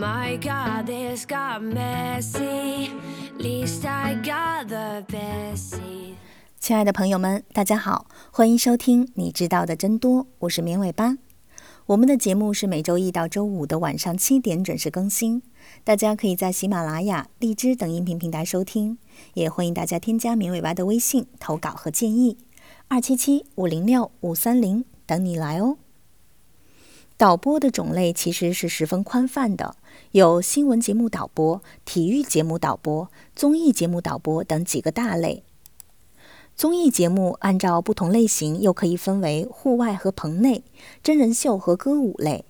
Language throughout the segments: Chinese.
My God, this got messy. Least I got the best 亲爱的朋友们，大家好，欢迎收听《你知道的真多》，我是绵尾巴。我们的节目是每周一到周五的晚上七点准时更新，大家可以在喜马拉雅、荔枝等音频平台收听，也欢迎大家添加绵尾巴的微信投稿和建议，二七七五零六五三零等你来哦。导播的种类其实是十分宽泛的，有新闻节目导播、体育节目导播、综艺节目导播等几个大类。综艺节目按照不同类型又可以分为户外和棚内、真人秀和歌舞类、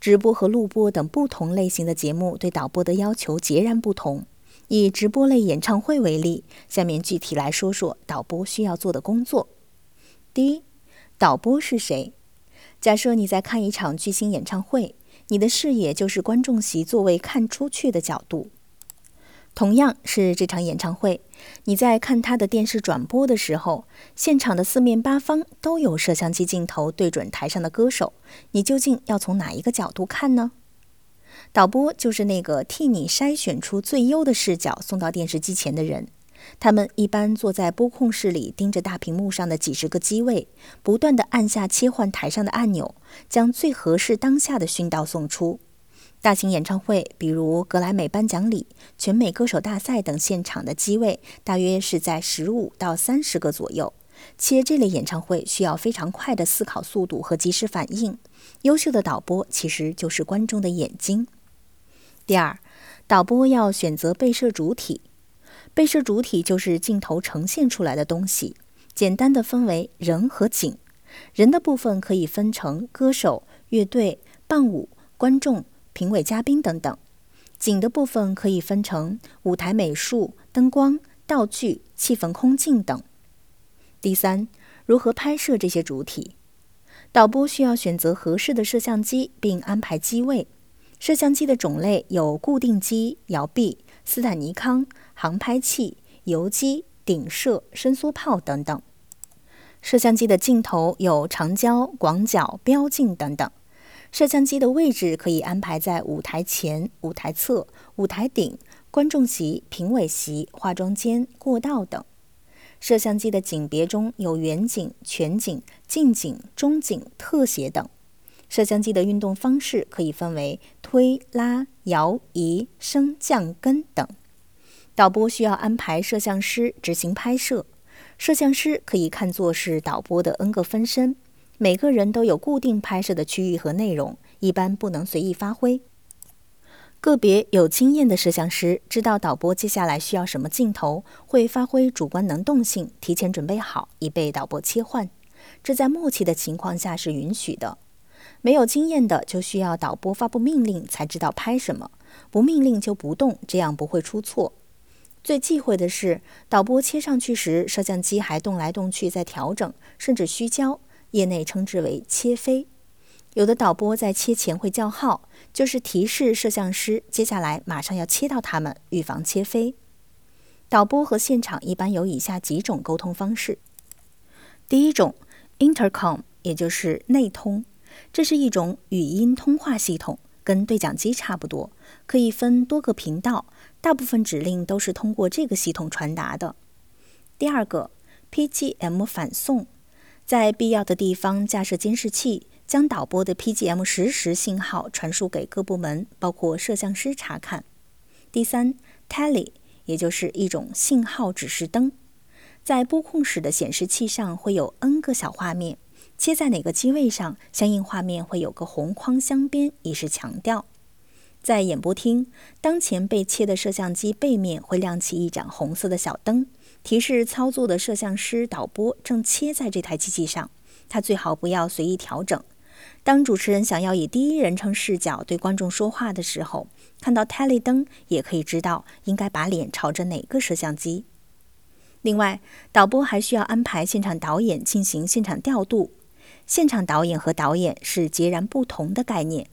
直播和录播等不同类型的节目，对导播的要求截然不同。以直播类演唱会为例，下面具体来说说导播需要做的工作。第一，导播是谁？假设你在看一场巨星演唱会，你的视野就是观众席座位看出去的角度。同样是这场演唱会，你在看他的电视转播的时候，现场的四面八方都有摄像机镜头对准台上的歌手，你究竟要从哪一个角度看呢？导播就是那个替你筛选出最优的视角送到电视机前的人。他们一般坐在播控室里，盯着大屏幕上的几十个机位，不断地按下切换台上的按钮，将最合适当下的讯道送出。大型演唱会，比如格莱美颁奖礼、全美歌手大赛等现场的机位，大约是在十五到三十个左右。且这类演唱会需要非常快的思考速度和及时反应。优秀的导播其实就是观众的眼睛。第二，导播要选择被摄主体。被摄主体就是镜头呈现出来的东西，简单的分为人和景。人的部分可以分成歌手、乐队、伴舞、观众。评委、嘉宾等等，景的部分可以分成舞台美术、灯光、道具、气氛、空镜等。第三，如何拍摄这些主体？导播需要选择合适的摄像机，并安排机位。摄像机的种类有固定机、摇臂、斯坦尼康、航拍器、游机、顶摄、伸缩炮等等。摄像机的镜头有长焦、广角、标镜等等。摄像机的位置可以安排在舞台前、舞台侧、舞台顶、观众席、评委席、化妆间、过道等。摄像机的景别中有远景、全景、近景、中景、特写等。摄像机的运动方式可以分为推、拉、摇、移、升、降、跟等。导播需要安排摄像师执行拍摄，摄像师可以看作是导播的 N 个分身。每个人都有固定拍摄的区域和内容，一般不能随意发挥。个别有经验的摄像师知道导播接下来需要什么镜头，会发挥主观能动性，提前准备好，以备导播切换。这在默契的情况下是允许的。没有经验的就需要导播发布命令才知道拍什么，不命令就不动，这样不会出错。最忌讳的是导播切上去时，摄像机还动来动去在调整，甚至虚焦。业内称之为切飞，有的导播在切前会叫号，就是提示摄像师接下来马上要切到他们，预防切飞。导播和现场一般有以下几种沟通方式：第一种，intercom，也就是内通，这是一种语音通话系统，跟对讲机差不多，可以分多个频道，大部分指令都是通过这个系统传达的。第二个，PGM 反送。在必要的地方架设监视器，将导播的 PGM 实时信号传输给各部门，包括摄像师查看。第三，Tele，也就是一种信号指示灯，在播控室的显示器上会有 N 个小画面，切在哪个机位上，相应画面会有个红框镶边，以示强调。在演播厅，当前被切的摄像机背面会亮起一盏红色的小灯。提示操作的摄像师导播正切在这台机器上，他最好不要随意调整。当主持人想要以第一人称视角对观众说话的时候，看到 tele 灯也可以知道应该把脸朝着哪个摄像机。另外，导播还需要安排现场导演进行现场调度。现场导演和导演是截然不同的概念。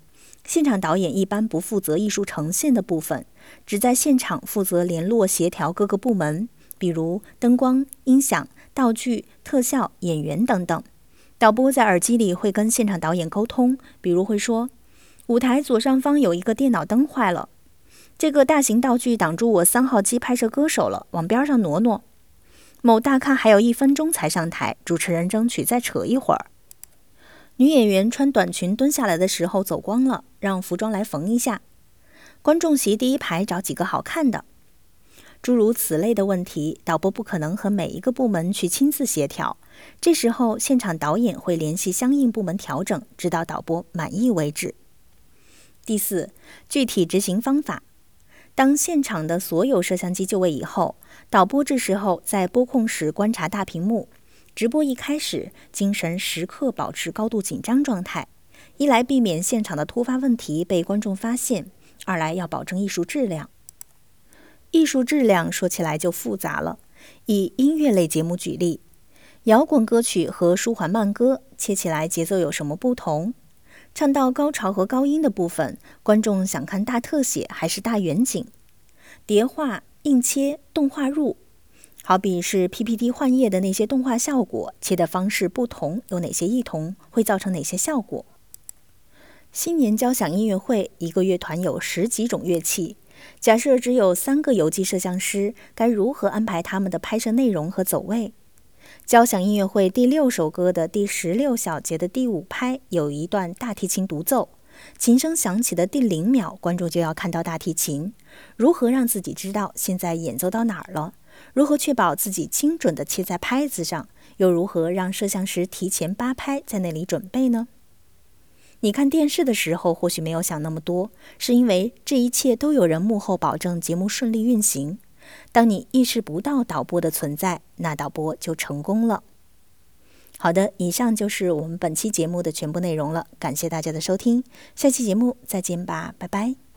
现场导演一般不负责艺术呈现的部分，只在现场负责联络协调各个部门。比如灯光、音响、道具、特效、演员等等，导播在耳机里会跟现场导演沟通，比如会说：“舞台左上方有一个电脑灯坏了，这个大型道具挡住我三号机拍摄歌手了，往边上挪挪。某大咖还有一分钟才上台，主持人争取再扯一会儿。女演员穿短裙蹲下来的时候走光了，让服装来缝一下。观众席第一排找几个好看的。诸如此类的问题，导播不可能和每一个部门去亲自协调，这时候现场导演会联系相应部门调整，直到导播满意为止。第四，具体执行方法。当现场的所有摄像机就位以后，导播这时候在播控室观察大屏幕。直播一开始，精神时刻保持高度紧张状态，一来避免现场的突发问题被观众发现，二来要保证艺术质量。艺术质量说起来就复杂了。以音乐类节目举例，摇滚歌曲和舒缓慢歌切起来节奏有什么不同？唱到高潮和高音的部分，观众想看大特写还是大远景？叠画、硬切、动画入，好比是 PPT 换页的那些动画效果，切的方式不同，有哪些异同？会造成哪些效果？新年交响音乐会，一个乐团有十几种乐器，假设只有三个游击摄像师，该如何安排他们的拍摄内容和走位？交响音乐会第六首歌的第十六小节的第五拍有一段大提琴独奏，琴声响起的第零秒，观众就要看到大提琴。如何让自己知道现在演奏到哪儿了？如何确保自己精准地切在拍子上？又如何让摄像师提前八拍在那里准备呢？你看电视的时候或许没有想那么多，是因为这一切都有人幕后保证节目顺利运行。当你意识不到导播的存在，那导播就成功了。好的，以上就是我们本期节目的全部内容了，感谢大家的收听，下期节目再见吧，拜拜。